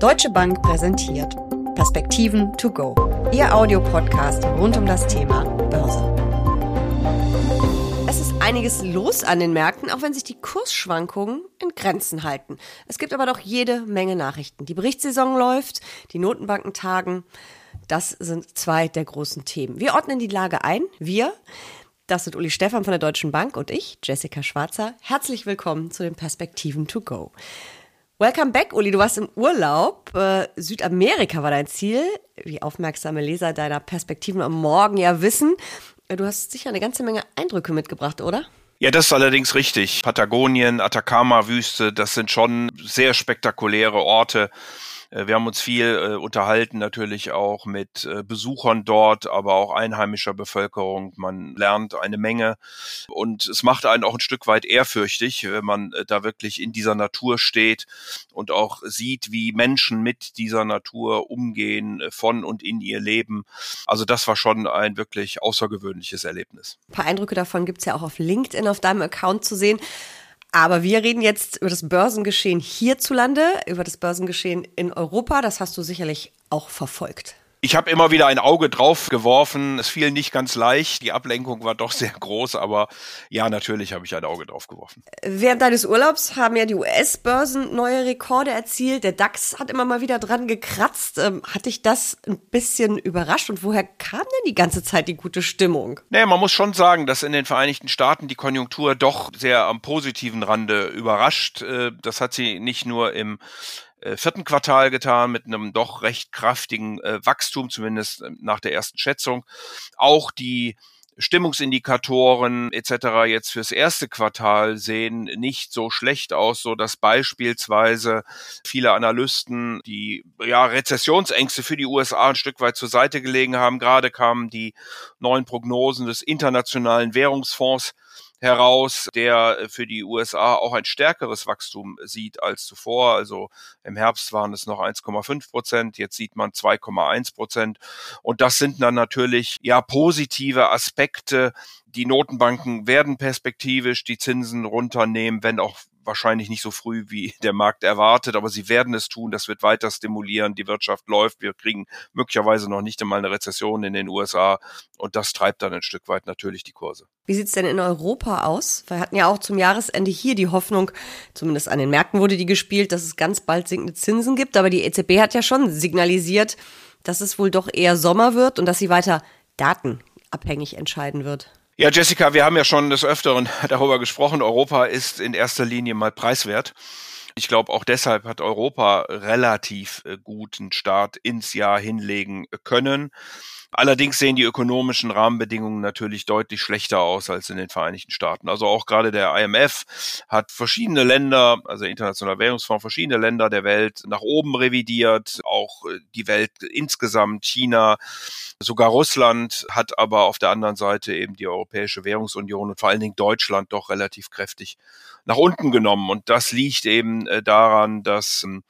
Deutsche Bank präsentiert Perspektiven to go. Ihr Audiopodcast rund um das Thema Börse. Es ist einiges los an den Märkten, auch wenn sich die Kursschwankungen in Grenzen halten. Es gibt aber doch jede Menge Nachrichten. Die Berichtssaison läuft, die Notenbanken tagen. Das sind zwei der großen Themen. Wir ordnen die Lage ein. Wir, das sind Uli Stefan von der Deutschen Bank und ich, Jessica Schwarzer. Herzlich willkommen zu den Perspektiven to go. Welcome back, Uli. Du warst im Urlaub. Äh, Südamerika war dein Ziel, wie aufmerksame Leser deiner Perspektiven am Morgen ja wissen. Äh, du hast sicher eine ganze Menge Eindrücke mitgebracht, oder? Ja, das ist allerdings richtig. Patagonien, Atacama-Wüste, das sind schon sehr spektakuläre Orte. Äh, wir haben uns viel äh, unterhalten, natürlich auch mit äh, Besuchern dort, aber auch einheimischer Bevölkerung. Man lernt eine Menge und es macht einen auch ein Stück weit ehrfürchtig, wenn man da wirklich in dieser Natur steht und auch sieht, wie Menschen mit dieser Natur umgehen, von und in ihr Leben. Also das war schon ein wirklich außergewöhnliches Erlebnis. Ein paar Eindrücke davon gibt's ja auch auf LinkedIn auf deinem Account zu sehen. Aber wir reden jetzt über das Börsengeschehen hierzulande, über das Börsengeschehen in Europa. Das hast du sicherlich auch verfolgt. Ich habe immer wieder ein Auge drauf geworfen. Es fiel nicht ganz leicht. Die Ablenkung war doch sehr groß, aber ja, natürlich habe ich ein Auge drauf geworfen. Während deines Urlaubs haben ja die US-Börsen neue Rekorde erzielt. Der DAX hat immer mal wieder dran gekratzt. Ähm, hat dich das ein bisschen überrascht? Und woher kam denn die ganze Zeit die gute Stimmung? Naja, man muss schon sagen, dass in den Vereinigten Staaten die Konjunktur doch sehr am positiven Rande überrascht. Äh, das hat sie nicht nur im äh, vierten Quartal getan mit einem doch recht kraftigen äh, Wachstum, zumindest äh, nach der ersten Schätzung. Auch die Stimmungsindikatoren etc. jetzt fürs erste Quartal sehen nicht so schlecht aus, so dass beispielsweise viele Analysten die ja, Rezessionsängste für die USA ein Stück weit zur Seite gelegen haben. Gerade kamen die neuen Prognosen des Internationalen Währungsfonds heraus, der äh, für die USA auch ein stärkeres Wachstum sieht als zuvor. Also im Herbst waren es noch 1,5 Prozent, jetzt sieht man 2,1 Prozent. Und das sind dann natürlich ja positive Aspekte. Die Notenbanken werden perspektivisch die Zinsen runternehmen, wenn auch wahrscheinlich nicht so früh, wie der Markt erwartet, aber sie werden es tun. Das wird weiter stimulieren. Die Wirtschaft läuft. Wir kriegen möglicherweise noch nicht einmal eine Rezession in den USA und das treibt dann ein Stück weit natürlich die Kurse. Wie sieht's denn in Europa aus? Wir hatten ja auch zum Jahresende hier die Hoffnung, zumindest an den Märkten wurde die gespielt, dass es ganz bald sinkende Zinsen gibt, aber die EZB hat ja schon signalisiert, dass es wohl doch eher Sommer wird und dass sie weiter datenabhängig entscheiden wird. Ja, Jessica, wir haben ja schon des Öfteren darüber gesprochen. Europa ist in erster Linie mal preiswert. Ich glaube, auch deshalb hat Europa relativ äh, guten Start ins Jahr hinlegen können. Allerdings sehen die ökonomischen Rahmenbedingungen natürlich deutlich schlechter aus als in den Vereinigten Staaten. Also auch gerade der IMF hat verschiedene Länder, also der Internationale Währungsfonds, verschiedene Länder der Welt nach oben revidiert, auch äh, die Welt insgesamt, China, sogar Russland hat aber auf der anderen Seite eben die Europäische Währungsunion und vor allen Dingen Deutschland doch relativ kräftig nach unten genommen. Und das liegt eben äh, daran, dass, ähm,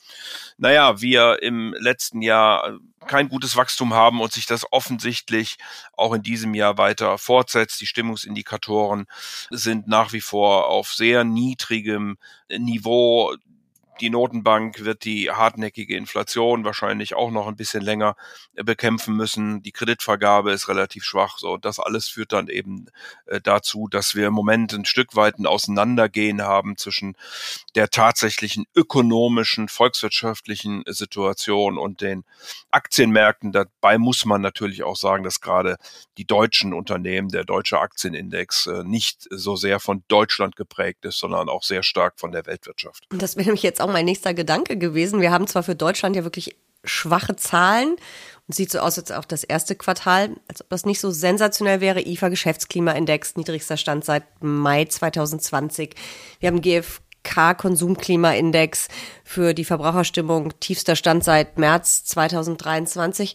naja, wir im letzten Jahr äh, kein gutes Wachstum haben und sich das offensichtlich auch in diesem Jahr weiter fortsetzt. Die Stimmungsindikatoren sind nach wie vor auf sehr niedrigem Niveau die Notenbank wird die hartnäckige Inflation wahrscheinlich auch noch ein bisschen länger äh, bekämpfen müssen. Die Kreditvergabe ist relativ schwach. So, das alles führt dann eben äh, dazu, dass wir im Moment ein Stück weit ein Auseinandergehen haben zwischen der tatsächlichen ökonomischen, volkswirtschaftlichen Situation und den Aktienmärkten. Dabei muss man natürlich auch sagen, dass gerade die deutschen Unternehmen, der deutsche Aktienindex, äh, nicht so sehr von Deutschland geprägt ist, sondern auch sehr stark von der Weltwirtschaft. Das wäre nämlich jetzt auch mein nächster Gedanke gewesen. Wir haben zwar für Deutschland ja wirklich schwache Zahlen und sieht so aus, als auch das erste Quartal, als ob das nicht so sensationell wäre. IFA Geschäftsklimaindex, niedrigster Stand seit Mai 2020. Wir haben GfK Konsumklimaindex für die Verbraucherstimmung, tiefster Stand seit März 2023.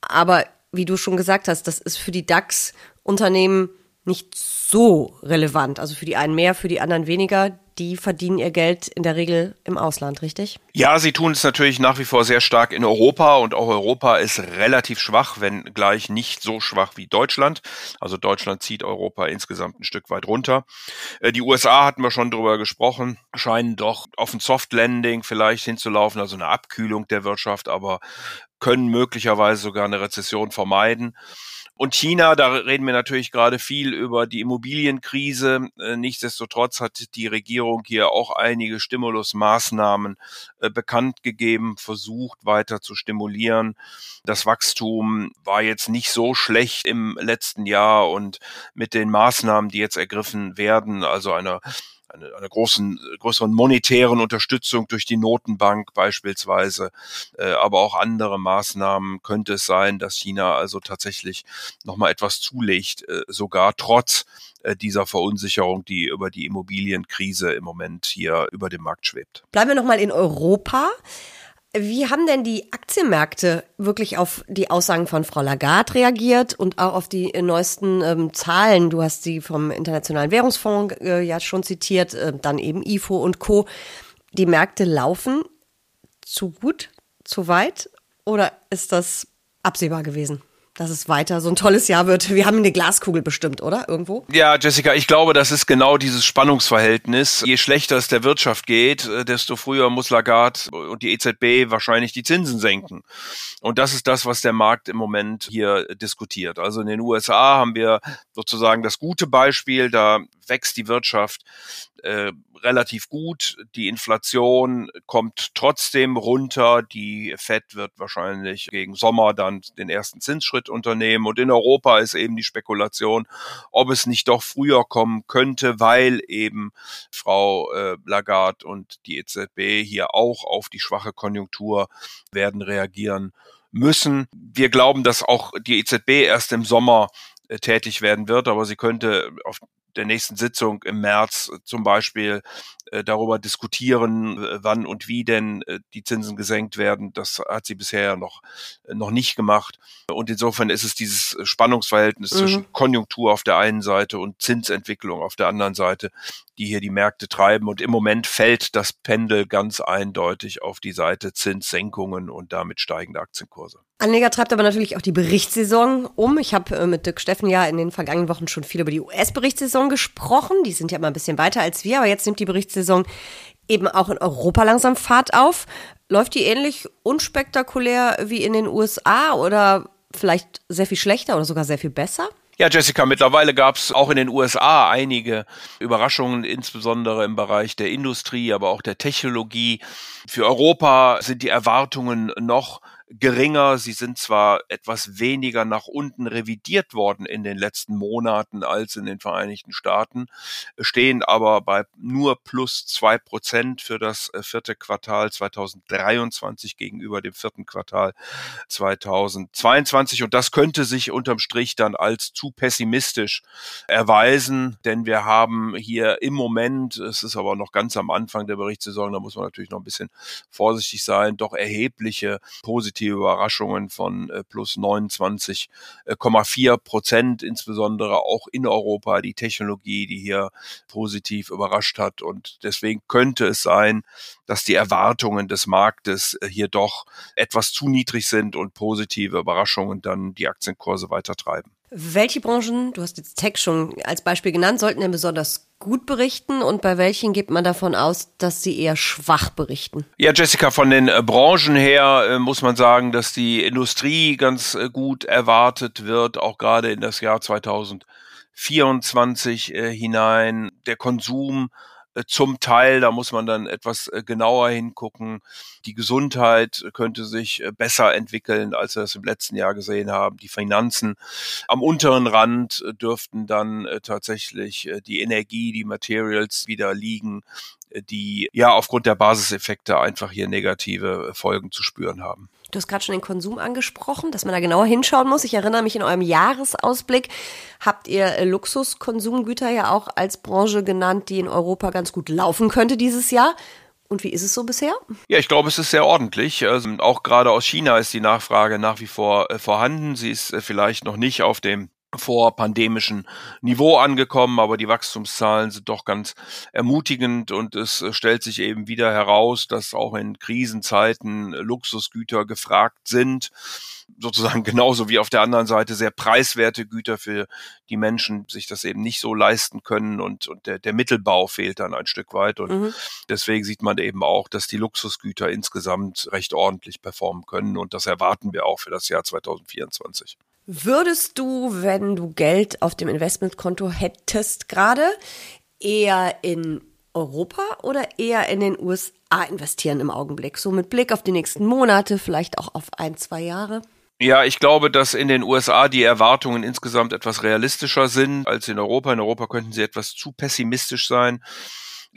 Aber wie du schon gesagt hast, das ist für die DAX-Unternehmen nicht so relevant. Also für die einen mehr, für die anderen weniger die verdienen ihr Geld in der Regel im Ausland, richtig? Ja, sie tun es natürlich nach wie vor sehr stark in Europa und auch Europa ist relativ schwach, wenn gleich nicht so schwach wie Deutschland. Also Deutschland zieht Europa insgesamt ein Stück weit runter. Äh, die USA hatten wir schon drüber gesprochen, scheinen doch auf ein Soft Landing vielleicht hinzulaufen, also eine Abkühlung der Wirtschaft, aber können möglicherweise sogar eine Rezession vermeiden. Und China, da reden wir natürlich gerade viel über die Immobilienkrise. Äh, nichtsdestotrotz hat die Regierung hier auch einige Stimulusmaßnahmen äh, bekannt gegeben, versucht weiter zu stimulieren. Das Wachstum war jetzt nicht so schlecht im letzten Jahr und mit den Maßnahmen, die jetzt ergriffen werden, also einer eine, einer großen, größeren monetären Unterstützung durch die Notenbank beispielsweise, äh, aber auch andere Maßnahmen könnte es sein, dass China also tatsächlich nochmal etwas zulegt, äh, sogar trotz äh, dieser Verunsicherung, die über die Immobilienkrise im Moment hier über dem Markt schwebt. Bleiben wir nochmal in Europa. Wie haben denn die Aktienmärkte wirklich auf die Aussagen von Frau Lagarde reagiert und auch auf die neuesten ähm, Zahlen? Du hast sie vom Internationalen Währungsfonds äh, ja schon zitiert, äh, dann eben IFO und Co. Die Märkte laufen zu gut, zu weit oder ist das absehbar gewesen? Dass es weiter so ein tolles Jahr wird. Wir haben eine Glaskugel bestimmt, oder? Irgendwo? Ja, Jessica, ich glaube, das ist genau dieses Spannungsverhältnis. Je schlechter es der Wirtschaft geht, äh, desto früher muss Lagarde und die EZB wahrscheinlich die Zinsen senken. Und das ist das, was der Markt im Moment hier diskutiert. Also in den USA haben wir sozusagen das gute Beispiel, da wächst die Wirtschaft äh, relativ gut. Die Inflation kommt trotzdem runter. Die Fed wird wahrscheinlich gegen Sommer dann den ersten Zinsschritt unternehmen. Und in Europa ist eben die Spekulation, ob es nicht doch früher kommen könnte, weil eben Frau äh, Lagarde und die EZB hier auch auf die schwache Konjunktur werden reagieren müssen. Wir glauben, dass auch die EZB erst im Sommer äh, tätig werden wird, aber sie könnte auf der nächsten Sitzung im März zum Beispiel äh, darüber diskutieren, äh, wann und wie denn äh, die Zinsen gesenkt werden. Das hat sie bisher noch, noch nicht gemacht. Und insofern ist es dieses Spannungsverhältnis mhm. zwischen Konjunktur auf der einen Seite und Zinsentwicklung auf der anderen Seite, die hier die Märkte treiben. Und im Moment fällt das Pendel ganz eindeutig auf die Seite Zinssenkungen und damit steigende Aktienkurse. Anleger treibt aber natürlich auch die Berichtssaison um. Ich habe äh, mit Dirk Steffen ja in den vergangenen Wochen schon viel über die US-Berichtssaison gesprochen. Die sind ja immer ein bisschen weiter als wir, aber jetzt nimmt die Berichtssaison eben auch in Europa langsam Fahrt auf. Läuft die ähnlich unspektakulär wie in den USA oder vielleicht sehr viel schlechter oder sogar sehr viel besser? Ja, Jessica, mittlerweile gab es auch in den USA einige Überraschungen, insbesondere im Bereich der Industrie, aber auch der Technologie. Für Europa sind die Erwartungen noch geringer. Sie sind zwar etwas weniger nach unten revidiert worden in den letzten Monaten als in den Vereinigten Staaten, stehen aber bei nur plus zwei Prozent für das äh, vierte Quartal 2023 gegenüber dem vierten Quartal 2022. Und das könnte sich unterm Strich dann als zu pessimistisch erweisen, denn wir haben hier im Moment, es ist aber noch ganz am Anfang der Berichtssaison, da muss man natürlich noch ein bisschen vorsichtig sein, doch erhebliche positive positive Überraschungen von äh, plus 29,4 Prozent, insbesondere auch in Europa die Technologie, die hier positiv überrascht hat. Und deswegen könnte es sein, dass die Erwartungen des Marktes äh, hier doch etwas zu niedrig sind und positive Überraschungen dann die Aktienkurse weiter treiben. Welche Branchen, du hast jetzt Tech schon als Beispiel genannt, sollten denn besonders gut berichten und bei welchen geht man davon aus, dass sie eher schwach berichten? Ja, Jessica, von den äh, Branchen her äh, muss man sagen, dass die Industrie ganz äh, gut erwartet wird, auch gerade in das Jahr 2024 hinein. Der Konsum zum Teil, da muss man dann etwas äh, genauer hingucken. Die Gesundheit könnte sich äh, besser entwickeln, als wir es im letzten Jahr gesehen haben. Die Finanzen am unteren Rand dürften dann tatsächlich die Energie, die Materials wieder liegen, die ja aufgrund der Basiseffekte einfach hier negative Folgen zu spüren haben. Du hast gerade schon den Konsum angesprochen, dass man da genauer hinschauen muss. Ich erinnere mich in eurem Jahresausblick habt ihr äh, Luxuskonsumgüter ja auch als Branche genannt, die in Europa ganz gut laufen könnte dieses Jahr. Und wie ist es so bisher? Ja, ich glaube, es ist sehr ordentlich. Also auch gerade aus China ist die Nachfrage nach wie vor äh, vorhanden. Sie ist äh, vielleicht noch nicht auf dem vor pandemischen Niveau angekommen, aber die Wachstumszahlen sind doch ganz ermutigend und es äh, stellt sich eben wieder heraus, dass auch in Krisenzeiten Luxusgüter gefragt sind sozusagen genauso wie auf der anderen Seite sehr preiswerte Güter für die Menschen sich das eben nicht so leisten können und, und der, der Mittelbau fehlt dann ein Stück weit. Und mhm. deswegen sieht man eben auch, dass die Luxusgüter insgesamt recht ordentlich performen können und das erwarten wir auch für das Jahr 2024. Würdest du, wenn du Geld auf dem Investmentkonto hättest, gerade eher in Europa oder eher in den USA investieren im Augenblick? So mit Blick auf die nächsten Monate, vielleicht auch auf ein, zwei Jahre? Ja, ich glaube, dass in den USA die Erwartungen insgesamt etwas realistischer sind als in Europa. In Europa könnten sie etwas zu pessimistisch sein.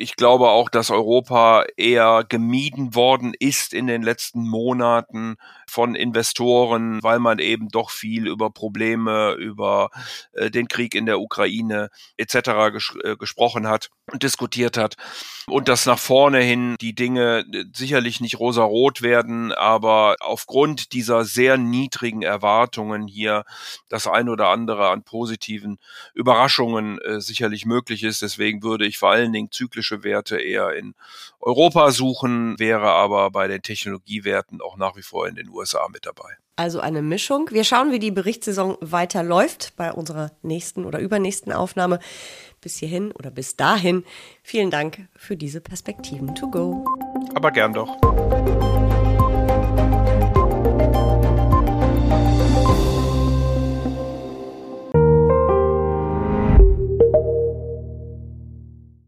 Ich glaube auch, dass Europa eher gemieden worden ist in den letzten Monaten von Investoren, weil man eben doch viel über Probleme, über äh, den Krieg in der Ukraine etc. Ges äh, gesprochen hat und diskutiert hat. Und dass nach vorne hin die Dinge äh, sicherlich nicht rosarot werden, aber aufgrund dieser sehr niedrigen Erwartungen hier das ein oder andere an positiven Überraschungen äh, sicherlich möglich ist. Deswegen würde ich vor allen Dingen zyklische Werte eher in Europa suchen, wäre aber bei den Technologiewerten auch nach wie vor in den USA mit dabei. Also eine Mischung. Wir schauen, wie die Berichtssaison weiter läuft bei unserer nächsten oder übernächsten Aufnahme. Bis hierhin oder bis dahin. Vielen Dank für diese Perspektiven to go. Aber gern doch.